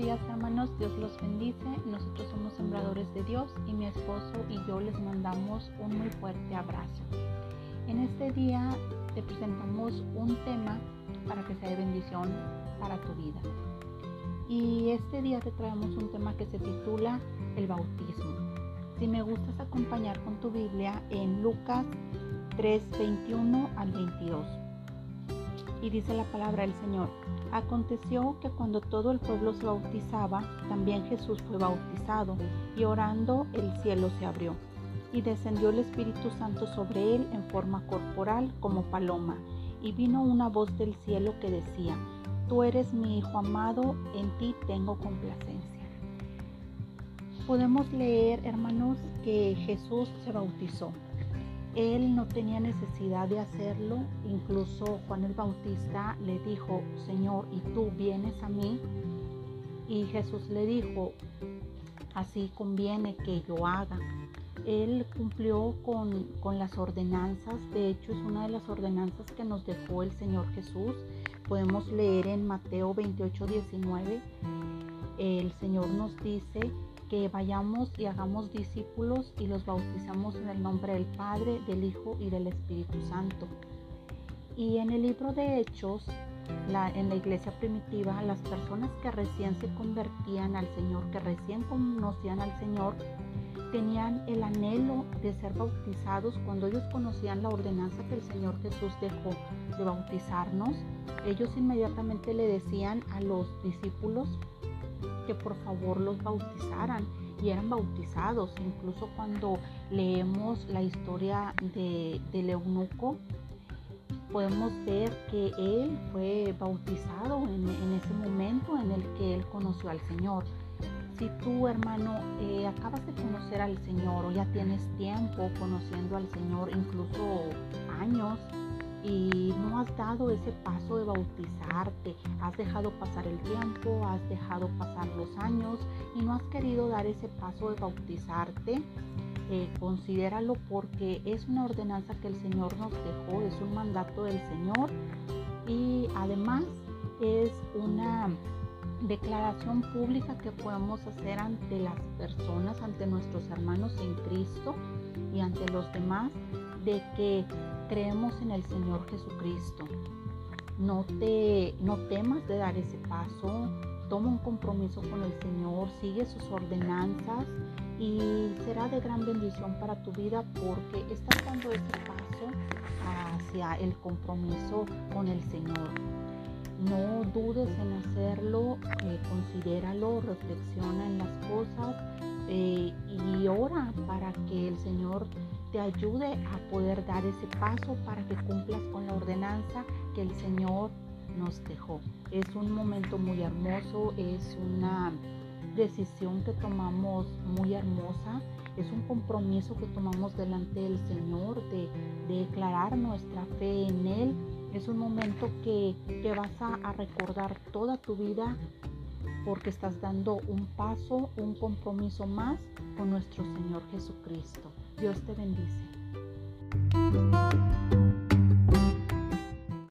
días hermanos, Dios los bendice. Nosotros somos sembradores de Dios y mi esposo y yo les mandamos un muy fuerte abrazo. En este día te presentamos un tema para que sea de bendición para tu vida. Y este día te traemos un tema que se titula el bautismo. Si me gustas acompañar con tu Biblia en Lucas 3, 21 al 22. Y dice la palabra del Señor. Aconteció que cuando todo el pueblo se bautizaba, también Jesús fue bautizado, y orando el cielo se abrió, y descendió el Espíritu Santo sobre él en forma corporal como paloma, y vino una voz del cielo que decía, Tú eres mi Hijo amado, en ti tengo complacencia. Podemos leer, hermanos, que Jesús se bautizó. Él no tenía necesidad de hacerlo, incluso Juan el Bautista le dijo, Señor, ¿y tú vienes a mí? Y Jesús le dijo, así conviene que yo haga. Él cumplió con, con, las ordenanzas, de hecho es una de las ordenanzas que nos dejó el Señor Jesús. Podemos leer en Mateo 28, 19, el Señor nos dice que vayamos y hagamos discípulos y los bautizamos en el nombre del Padre, del Hijo y del Espíritu Santo. Y en el libro de Hechos, en la iglesia primitiva, las personas que recién se convertían al Señor, que recién conocían al Señor, tenían el anhelo de ser bautizados cuando ellos conocían la ordenanza que el Señor Jesús dejó de bautizarnos. Ellos inmediatamente le decían a los discípulos, que por favor los bautizaran y eran bautizados. Incluso cuando leemos la historia de, del eunuco, podemos ver que él fue bautizado en, ese momento en el que él conoció al Señor. Si tú, hermano, eh, acabas de conocer al Señor o ya tienes tiempo conociendo al Señor, incluso años, y no has dado ese paso de bautizarte, has dejado pasar el tiempo, has dejado pasar los años y no has querido dar ese paso de bautizarte, eh, considéralo porque es una ordenanza que el Señor nos dejó, es un mandato del Señor y además es una declaración pública que podemos hacer ante las personas, ante nuestros hermanos en Cristo y ante los demás de que creemos en el Señor Jesucristo. No te no temas de dar ese paso, toma un compromiso con el Señor, sigue sus ordenanzas y será de gran bendición para tu vida porque estás dando ese paso hacia el compromiso con el Señor. No dudes en hacerlo, eh, considéralo, reflexiona en las cosas eh, y ora para que el Señor te ayude a poder dar ese paso para que cumplas con la ordenanza que el Señor nos dejó. Es un momento muy hermoso, es una decisión que tomamos muy hermosa, es un compromiso que tomamos delante del Señor de, declarar nuestra fe en Él. Es un momento que, que vas a, a recordar toda tu vida porque estás dando un paso, un compromiso más con nuestro Señor Jesucristo. Dios te bendice.